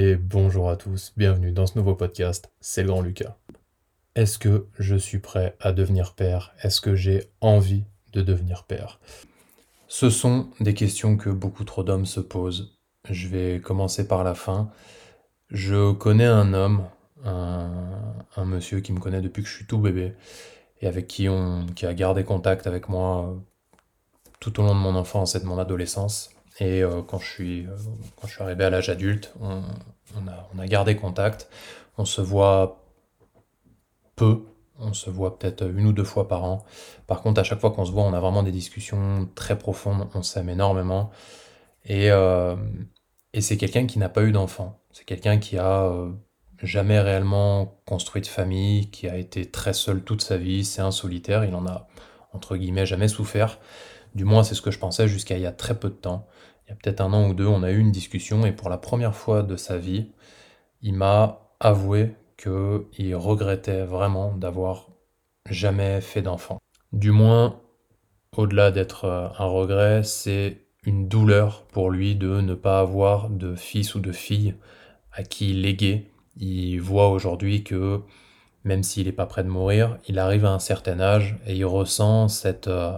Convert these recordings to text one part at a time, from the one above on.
Et bonjour à tous, bienvenue dans ce nouveau podcast, c'est le grand Lucas. Est-ce que je suis prêt à devenir père? Est-ce que j'ai envie de devenir père? Ce sont des questions que beaucoup trop d'hommes se posent. Je vais commencer par la fin. Je connais un homme, un, monsieur qui me connaît depuis que je suis tout bébé et avec qui on qui a gardé contact avec moi tout au long de mon enfance et de mon adolescence. Et euh, quand, je suis, euh, quand je suis arrivé à l'âge adulte, on, a, on a gardé contact. On se voit peu, on se voit peut-être une ou deux fois par an. Par contre, à chaque fois qu'on se voit, on a vraiment des discussions très profondes, on s'aime énormément. Et, euh, et c'est quelqu'un qui n'a pas eu d'enfant. C'est quelqu'un qui a jamais réellement construit de famille, qui a été très seul toute sa vie. C'est un solitaire, il en a, entre guillemets, jamais souffert. Du moins, c'est ce que je pensais jusqu'à il y a très peu de temps. Il y a peut-être un an ou deux, on a eu une discussion et pour la première fois de sa vie, il m'a avoué qu'il regrettait vraiment d'avoir jamais fait d'enfant. Du moins, au-delà d'être euh, un regret, c'est une douleur pour lui de ne pas avoir de fils ou de fille à qui léguer. Il voit aujourd'hui que même s'il n'est pas prêt de mourir, il arrive à un certain âge et il ressent cette, euh,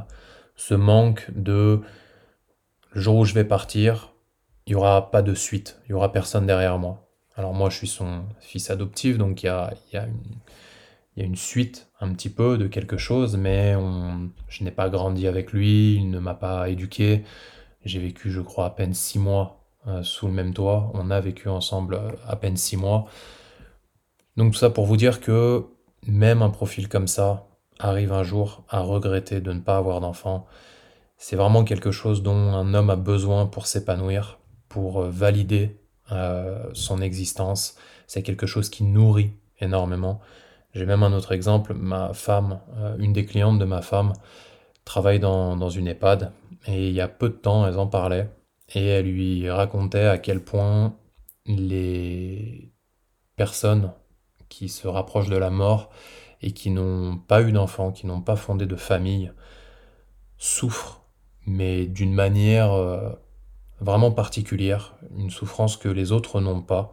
ce manque de le jour où je vais partir, il n'y aura pas de suite, il n'y aura personne derrière moi. Alors moi, je suis son fils adoptif, donc il y a, y, a une suite un petit peu de quelque chose, mais je n'ai pas grandi avec lui, il ne m'a pas éduqué. J'ai vécu, je crois, à peine six mois euh, sous le même toit. On a vécu ensemble euh, à peine six mois. Donc tout ça pour vous dire que même un profil comme ça, arrive un jour à regretter de ne pas avoir d'enfant, c'est vraiment quelque chose dont un homme a besoin pour s'épanouir, pour euh, valider euh, son existence. C'est quelque chose qui nourrit énormément. J'ai même un autre exemple, ma femme, euh, une des clientes de ma femme, travaille dans, une EHPAD et il y a peu de temps, elles en parlaient et elle lui racontait à quel point les personnes qui se rapprochent de la mort et qui n'ont pas eu d'enfants, qui n'ont pas fondé de famille, souffrent, mais d'une manière euh, vraiment particulière, une souffrance que les autres n'ont pas.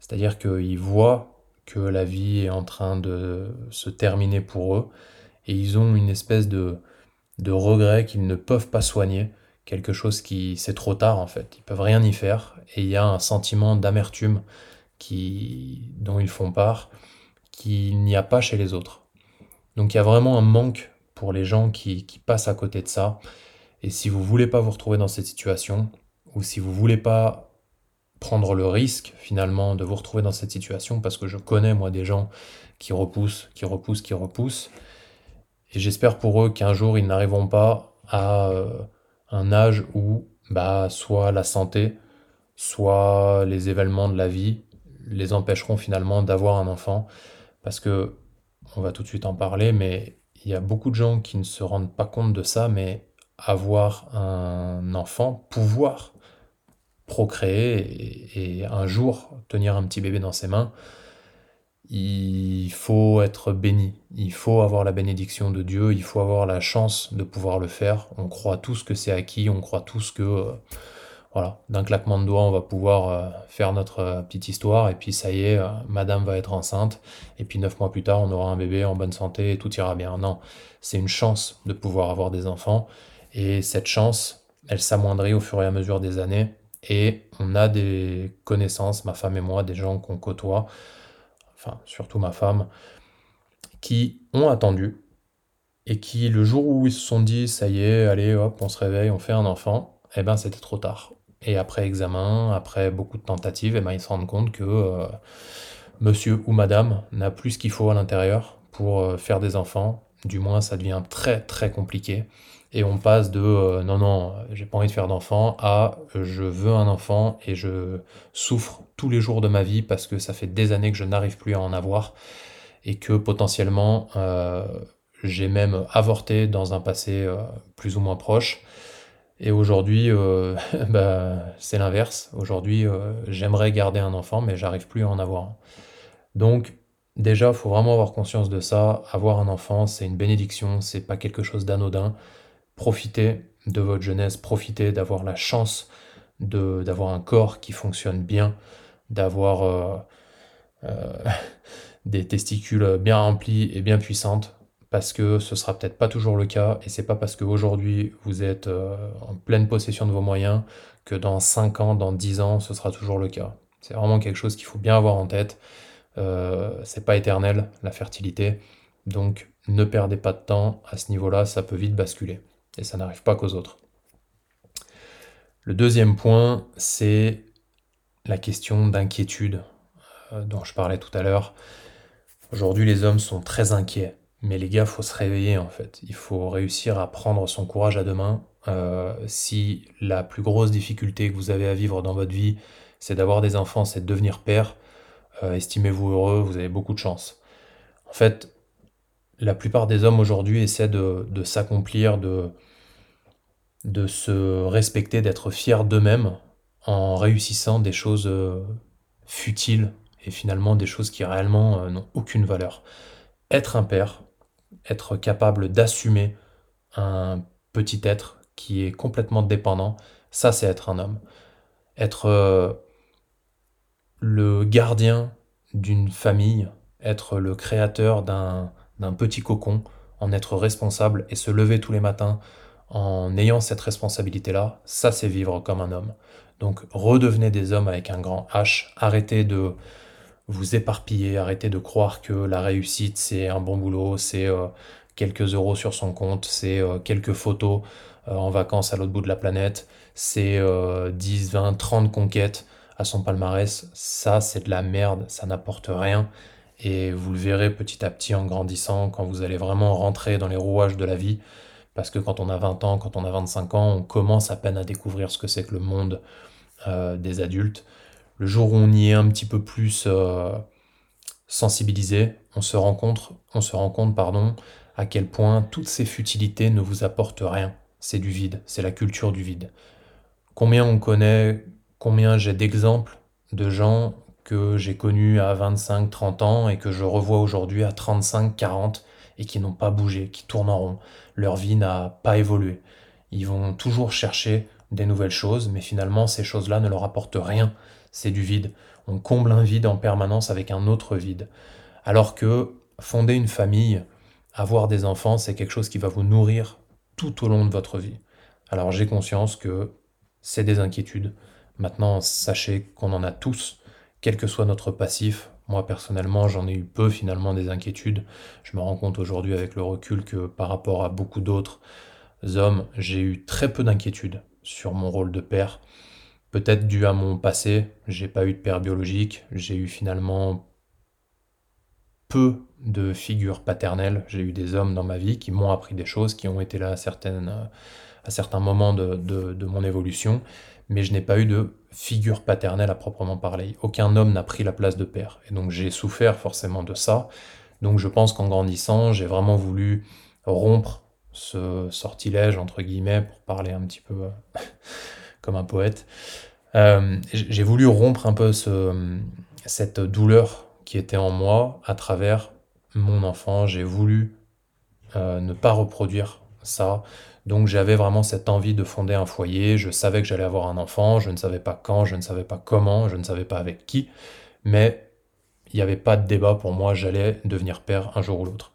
C'est-à-dire qu'ils voient que la vie est en train de se terminer pour eux, et ils ont une espèce de, de regret qu'ils ne peuvent pas soigner, quelque chose qui c'est trop tard en fait, ils peuvent rien y faire, et il y a un sentiment d'amertume qui dont ils font part qu'il n'y a pas chez les autres. Donc il y a vraiment un manque pour les gens qui, passent à côté de ça. Et si vous voulez pas vous retrouver dans cette situation, ou si vous voulez pas prendre le risque finalement de vous retrouver dans cette situation, parce que je connais moi des gens qui repoussent, qui repoussent, qui repoussent, et j'espère pour eux qu'un jour ils n'arriveront pas à euh, un âge où bah, soit la santé, soit les événements de la vie les empêcheront finalement d'avoir un enfant. Parce que, on va tout de suite en parler, mais il y a beaucoup de gens qui ne se rendent pas compte de ça, mais avoir un enfant, pouvoir procréer et, un jour tenir un petit bébé dans ses mains, il faut être béni, il faut avoir la bénédiction de Dieu, il faut avoir la chance de pouvoir le faire. On croit tous que c'est acquis, on croit tous que euh, voilà, d'un claquement de doigts, on va pouvoir euh, faire notre euh, petite histoire, et puis ça y est, madame va être enceinte, et puis neuf mois plus tard, on aura un bébé en bonne santé, et tout ira bien. Non, c'est une chance de pouvoir avoir des enfants, et cette chance, elle s'amoindrit au fur et à mesure des années, et on a des connaissances, ma femme et moi, des gens qu'on côtoie, enfin surtout ma femme, qui ont attendu, et qui, le jour où ils se sont dit, ça y est, allez, hop, on se réveille, on fait un enfant, eh ben c'était trop tard. Et après examen, après beaucoup de tentatives, eh ben, ils se rendent compte que euh, monsieur ou madame n'a plus ce qu'il faut à l'intérieur pour euh, faire des enfants. Du moins, ça devient très très compliqué. Et on passe de euh, non, non, j'ai pas envie de faire d'enfant à je veux un enfant et je souffre tous les jours de ma vie parce que ça fait des années que je n'arrive plus à en avoir et que potentiellement j'ai même avorté dans un passé plus ou moins proche. Et aujourd'hui, euh, bah, c'est l'inverse. Aujourd'hui, euh, j'aimerais garder un enfant, mais j'arrive plus à en avoir Donc, déjà, il faut vraiment avoir conscience de ça. Avoir un enfant, c'est une bénédiction, c'est pas quelque chose d'anodin. Profitez de votre jeunesse, profitez d'avoir la chance d'avoir un corps qui fonctionne bien, d'avoir des testicules bien remplis et bien puissantes parce que ce sera peut-être pas toujours le cas et c'est pas parce qu'aujourd'hui vous êtes en pleine possession de vos moyens que dans 5 ans, dans 10 ans, ce sera toujours le cas. C'est vraiment quelque chose qu'il faut bien avoir en tête. Euh, c'est pas éternel la fertilité, donc ne perdez pas de temps à ce niveau-là, ça peut vite basculer et ça n'arrive pas qu'aux autres. Le deuxième point, c'est la question d'inquiétude euh, dont je parlais tout à l'heure. Aujourd'hui, les hommes sont très inquiets, mais les gars, faut se réveiller en fait. Il faut réussir à prendre son courage à deux mains. Euh, si la plus grosse difficulté que vous avez à vivre dans votre vie, c'est d'avoir des enfants, c'est de devenir père, euh, estimez-vous heureux, vous avez beaucoup de chance. En fait, la plupart des hommes aujourd'hui essaient de, s'accomplir, de, de se respecter, d'être fiers d'eux-mêmes en réussissant des choses euh, futiles et finalement des choses qui réellement euh, n'ont aucune valeur. Être un père, être capable d'assumer un petit être qui est complètement dépendant, ça c'est être un homme. Être le gardien d'une famille, être le créateur d'un petit cocon, en être responsable et se lever tous les matins en ayant cette responsabilité-là, ça c'est vivre comme un homme. Donc redevenez des hommes avec un grand H, arrêtez de vous éparpiller, arrêtez de croire que la réussite c'est un bon boulot, c'est euh, quelques euros sur son compte, c'est euh, quelques photos euh, en vacances à l'autre bout de la planète, c'est 10, 20, 30 conquêtes à son palmarès, ça c'est de la merde, ça n'apporte rien. Et vous le verrez petit à petit en grandissant, quand vous allez vraiment rentrer dans les rouages de la vie. Parce que quand on a 20 ans, quand on a 25 ans, on commence à peine à découvrir ce que c'est que le monde euh, des adultes. Le jour où on y est un petit peu plus euh, sensibilisé, on se rend compte, on se rend compte pardon, à quel point toutes ces futilités ne vous apportent rien. C'est du vide, c'est la culture du vide. Combien on connaît combien j'ai d'exemples de gens que j'ai connus à 25, 30 ans et que je revois aujourd'hui à 35, 40 et qui n'ont pas bougé, qui tournent en rond. Leur vie n'a pas évolué. Ils vont toujours chercher des nouvelles choses, mais finalement ces choses-là ne leur apportent rien. C'est du vide. On comble un vide en permanence avec un autre vide. Alors que fonder une famille, avoir des enfants, c'est quelque chose qui va vous nourrir tout au long de votre vie. Alors j'ai conscience que c'est des inquiétudes, Maintenant, sachez qu'on en a tous, quel que soit notre passif. Moi, personnellement, j'en ai eu peu finalement des inquiétudes. Je me rends compte aujourd'hui avec le recul que par rapport à beaucoup d'autres hommes, j'ai eu très peu d'inquiétudes sur mon rôle de père. Peut-être dû à mon passé, j'ai pas eu de père biologique, j'ai eu finalement peu de figures paternelles. J'ai eu des hommes dans ma vie qui m'ont appris des choses, qui ont été là à, certaines, à certains moments de, de mon évolution, mais je n'ai pas eu de figure paternelle à proprement parler. Aucun homme n'a pris la place de père. Et donc j'ai souffert forcément de ça. Donc je pense qu'en grandissant, j'ai vraiment voulu rompre ce sortilège, entre guillemets, pour parler un petit peu euh, comme un poète. Euh, j'ai voulu rompre un peu ce, cette douleur qui était en moi à travers mon enfant. J'ai voulu euh, ne pas reproduire ça. Donc j'avais vraiment cette envie de fonder un foyer, je savais que j'allais avoir un enfant, je ne savais pas quand, je ne savais pas comment, je ne savais pas avec qui, mais il n'y avait pas de débat pour moi, j'allais devenir père un jour ou l'autre.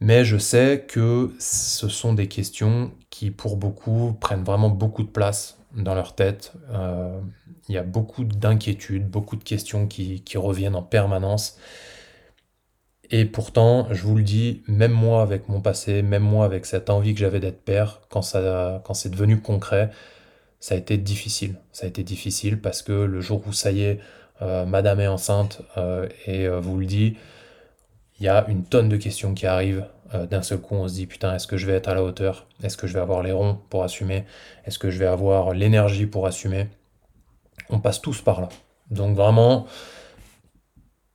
Mais je sais que ce sont des questions qui, pour beaucoup, prennent vraiment beaucoup de place dans leur tête. Euh, il y a beaucoup d'inquiétudes, beaucoup de questions qui reviennent en permanence. Et pourtant, je vous le dis, même moi avec mon passé, même moi avec cette envie que j'avais d'être père, quand, ça, quand c'est devenu concret, ça a été difficile. Ça a été difficile parce que le jour où ça y est, euh, madame est enceinte euh, et euh, vous le dit, il y a une tonne de questions qui arrivent. D'un seul coup, on se dit putain, est-ce que je vais être à la hauteur? Est-ce que je vais avoir les ronds pour assumer? Est-ce que je vais avoir l'énergie pour assumer? On passe tous par là. Donc vraiment,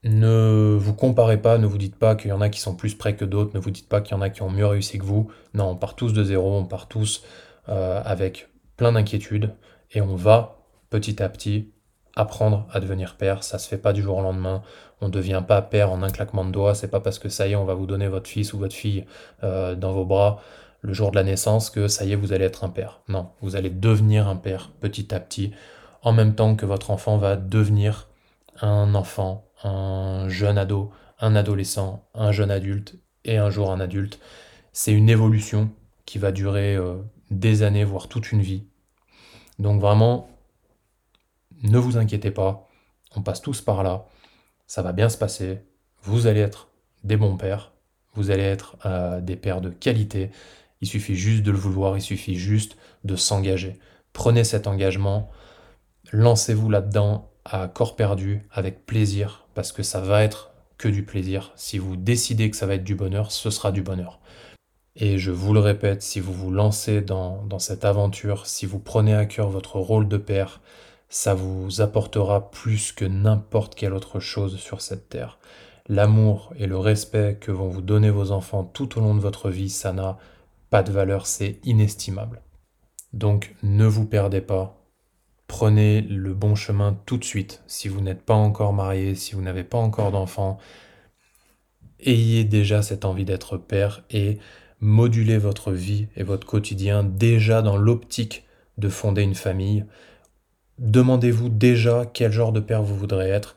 ne vous comparez pas, ne vous dites pas qu'il y en a qui sont plus près que d'autres, ne vous dites pas qu'il y en a qui ont mieux réussi que vous. Non, on part tous de zéro, on part tous euh, avec plein d'inquiétudes et on va petit à petit apprendre à devenir père. Ça se fait pas du jour au lendemain. On ne devient pas père en un claquement de doigts. C'est pas parce que ça y est, on va vous donner votre fils ou votre fille euh, dans vos bras le jour de la naissance que ça y est, vous allez être un père. Non, vous allez devenir un père petit à petit, en même temps que votre enfant va devenir un enfant, un jeune ado, un adolescent, un jeune adulte et un jour un adulte. C'est une évolution qui va durer euh, des années, voire toute une vie. Donc vraiment, ne vous inquiétez pas, on passe tous par là, ça va bien se passer, vous allez être des bons pères, vous allez être euh, des pères de qualité, il suffit juste de le vouloir, il suffit juste de s'engager. Prenez cet engagement, lancez-vous là-dedans à corps perdu, avec plaisir, parce que ça va être que du plaisir. Si vous décidez que ça va être du bonheur, ce sera du bonheur. Et je vous le répète, si vous vous lancez dans, dans cette aventure, si vous prenez à cœur votre rôle de père, ça vous apportera plus que n'importe quelle autre chose sur cette terre. L'amour et le respect que vont vous donner vos enfants tout au long de votre vie, ça n'a pas de valeur, c'est inestimable. Donc ne vous perdez pas, prenez le bon chemin tout de suite. Si vous n'êtes pas encore marié, si vous n'avez pas encore d'enfants, ayez déjà cette envie d'être père et modulez votre vie et votre quotidien déjà dans l'optique de fonder une famille. Demandez-vous déjà quel genre de père vous voudrez être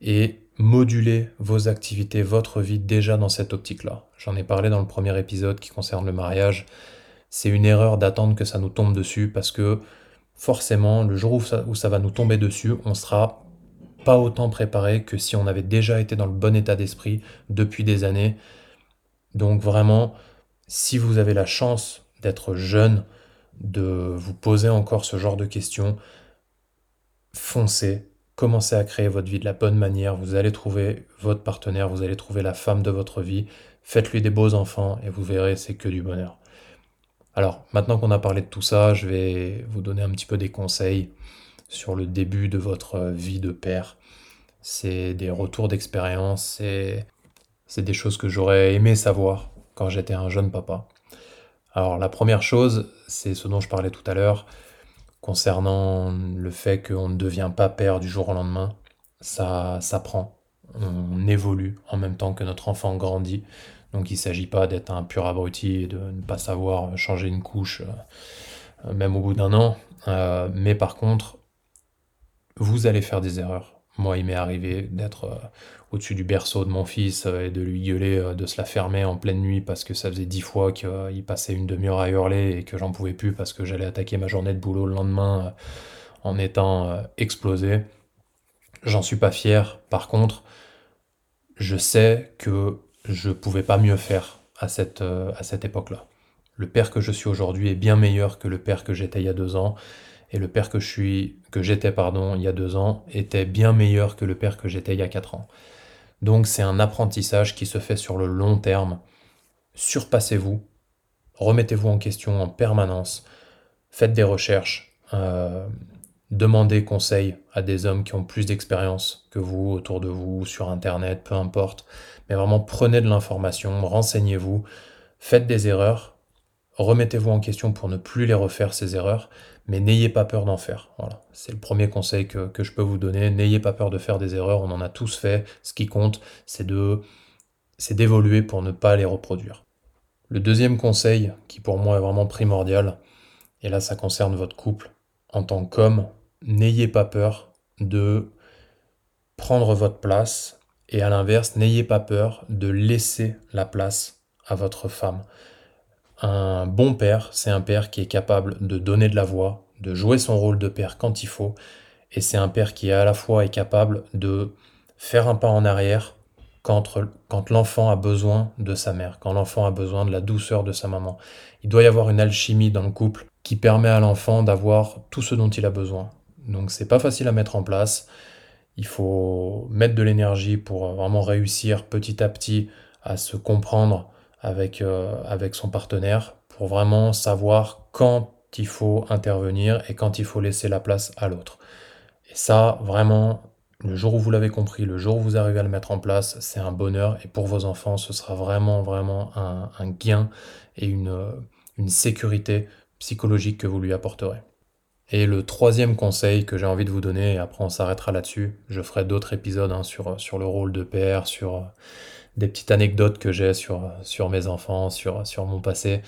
et modulez vos activités, votre vie déjà dans cette optique-là. J'en ai parlé dans le premier épisode qui concerne le mariage. C'est une erreur d'attendre que ça nous tombe dessus parce que forcément, le jour où ça, va nous tomber dessus, on sera pas autant préparé que si on avait déjà été dans le bon état d'esprit depuis des années. Donc vraiment, si vous avez la chance d'être jeune, de vous poser encore ce genre de questions, foncez, commencez à créer votre vie de la bonne manière, vous allez trouver votre partenaire, vous allez trouver la femme de votre vie, faites-lui des beaux enfants et vous verrez, c'est que du bonheur. Alors, maintenant qu'on a parlé de tout ça, je vais vous donner un petit peu des conseils sur le début de votre vie de père. C'est des retours d'expérience, c'est, des choses que j'aurais aimé savoir quand j'étais un jeune papa. Alors, la première chose, c'est ce dont je parlais tout à l'heure, concernant le fait qu'on ne devient pas père du jour au lendemain. Ça s'apprend, on évolue en même temps que notre enfant grandit. Donc il ne s'agit pas d'être un pur abruti et de ne pas savoir changer une couche, euh, même au bout d'un an. Euh, mais par contre, vous allez faire des erreurs. Moi, il m'est arrivé d'être euh, au-dessus du berceau de mon fils et de lui gueuler, de se la fermer en pleine nuit parce que ça faisait dix fois qu'il passait une demi-heure à hurler et que j'en pouvais plus parce que j'allais attaquer ma journée de boulot le lendemain en étant explosé. J'en suis pas fier. Par contre, je sais que je pouvais pas mieux faire à cette, à cette époque-là. Le père que je suis aujourd'hui est bien meilleur que le père que j'étais il y a deux ans et le père que je que j'étais pardon, il y a deux ans, était bien meilleur que le père que j'étais il y a quatre ans. Donc c'est un apprentissage qui se fait sur le long terme. Surpassez-vous, remettez-vous en question en permanence, faites des recherches, euh, demandez conseil à des hommes qui ont plus d'expérience que vous autour de vous, sur Internet, peu importe. Mais vraiment prenez de l'information, renseignez-vous, faites des erreurs, remettez-vous en question pour ne plus les refaire ces erreurs, mais n'ayez pas peur d'en faire. Voilà, c'est le premier conseil que, je peux vous donner. N'ayez pas peur de faire des erreurs, on en a tous fait. Ce qui compte, c'est de c'est d'évoluer pour ne pas les reproduire. Le deuxième conseil, qui pour moi est vraiment primordial, et là ça concerne votre couple, en tant qu'homme, n'ayez pas peur de prendre votre place, et à l'inverse, n'ayez pas peur de laisser la place à votre femme. Un bon père, c'est un père qui est capable de donner de la voix, de jouer son rôle de père quand il faut, et c'est un père qui à la fois est capable de faire un pas en arrière quand, quand l'enfant a besoin de sa mère, quand l'enfant a besoin de la douceur de sa maman. Il doit y avoir une alchimie dans le couple qui permet à l'enfant d'avoir tout ce dont il a besoin. Donc c'est pas facile à mettre en place. Il faut mettre de l'énergie pour vraiment réussir petit à petit à se comprendre avec, euh, avec son partenaire pour vraiment savoir quand il faut intervenir et quand il faut laisser la place à l'autre. Et ça, vraiment, le jour où vous l'avez compris, le jour où vous arrivez à le mettre en place, c'est un bonheur et pour vos enfants, ce sera vraiment, vraiment un, un gain et une, une sécurité psychologique que vous lui apporterez. Et le troisième conseil que j'ai envie de vous donner, et après on s'arrêtera là-dessus, je ferai d'autres épisodes hein, sur, le rôle de père, sur des petites anecdotes que j'ai sur, sur mes enfants, sur, mon passé.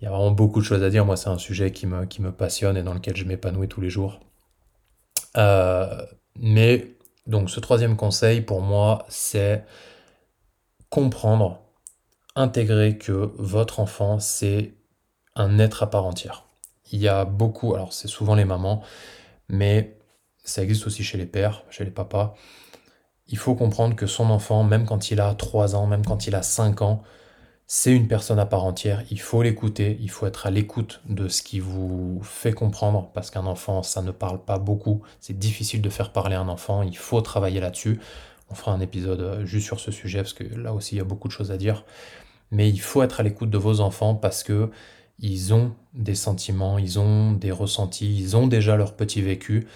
Il y a vraiment beaucoup de choses à dire. Moi, c'est un sujet qui me, qui me passionne et dans lequel je m'épanouis tous les jours. Euh, mais Donc ce troisième conseil pour moi, c'est comprendre, intégrer que votre enfant, c'est un être à part entière. Il y a beaucoup, alors c'est souvent les mamans, mais ça existe aussi chez les pères, chez les papas. Il faut comprendre que son enfant, même quand il a 3 ans, même quand il a 5 ans, c'est une personne à part entière, il faut l'écouter, il faut être à l'écoute de ce qui vous fait comprendre, parce qu'un enfant, ça ne parle pas beaucoup, c'est difficile de faire parler un enfant, il faut travailler là-dessus. On fera un épisode euh, juste sur ce sujet, parce que là aussi, il y a beaucoup de choses à dire. Mais il faut être à l'écoute de vos enfants, parce que ils ont des sentiments, ils ont des ressentis, ils ont déjà leur petit vécu,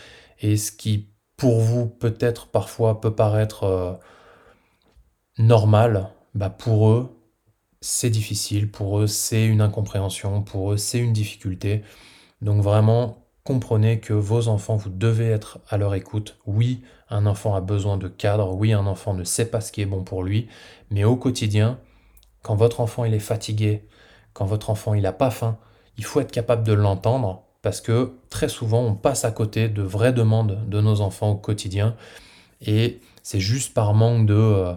et ce qui, pour vous, peut-être parfois peut paraître euh, normal, bah pour eux, c'est difficile, pour eux c'est une incompréhension, pour eux c'est une difficulté. Donc vraiment, comprenez que vos enfants, vous devez être à leur écoute. Oui, un enfant a besoin de cadre, oui, un enfant ne sait pas ce qui est bon pour lui, mais au quotidien, quand votre enfant il est fatigué, quand votre enfant il n'a pas faim, il faut être capable de l'entendre parce que très souvent on passe à côté de vraies demandes de nos enfants au quotidien et c'est juste par manque de, euh,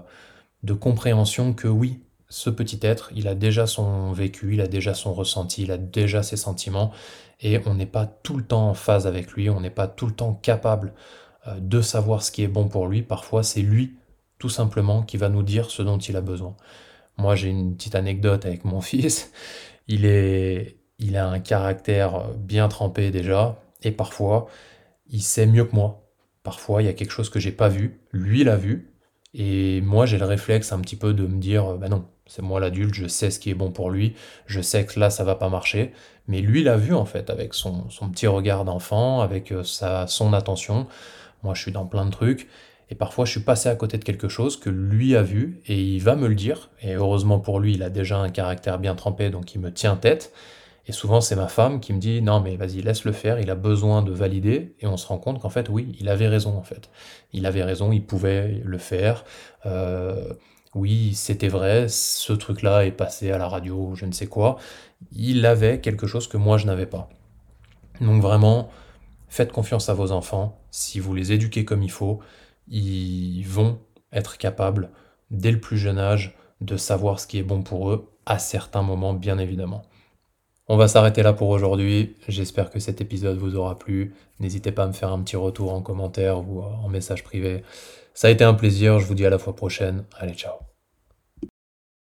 de compréhension que oui, ce petit être, il a déjà son vécu, il a déjà son ressenti, il a déjà ses sentiments, et on n'est pas tout le temps en phase avec lui, on n'est pas tout le temps capable euh, de savoir ce qui est bon pour lui. Parfois, c'est lui, tout simplement, qui va nous dire ce dont il a besoin. Moi, j'ai une petite anecdote avec mon fils. Il, est, il a un caractère bien trempé déjà, et parfois, il sait mieux que moi. Parfois, il y a quelque chose que j'ai pas vu, lui l'a vu, et moi, j'ai le réflexe un petit peu de me dire, bah non, c'est moi l'adulte, je sais ce qui est bon pour lui, je sais que là, ça va pas marcher. Mais lui l'a vu, en fait, avec son, petit regard d'enfant, avec euh, sa, son attention. Moi, je suis dans plein de trucs. Et parfois, je suis passé à côté de quelque chose que lui a vu, et il va me le dire. Et heureusement pour lui, il a déjà un caractère bien trempé, donc il me tient tête. Et souvent, c'est ma femme qui me dit non, mais vas-y, laisse le faire, il a besoin de valider. Et on se rend compte qu'en fait, oui, il avait raison, en fait. Il avait raison, il pouvait le faire. Euh, oui, c'était vrai, ce truc-là est passé à la radio, je ne sais quoi. Il avait quelque chose que moi, je n'avais pas. Donc vraiment, faites confiance à vos enfants. Si vous les éduquez comme il faut, ils vont être capables, dès le plus jeune âge, de savoir ce qui est bon pour eux, à certains moments, bien évidemment. On va s'arrêter là pour aujourd'hui. J'espère que cet épisode vous aura plu. N'hésitez pas à me faire un petit retour en commentaire ou en message privé. Ça a été un plaisir. Je vous dis à la fois prochaine. Allez, ciao.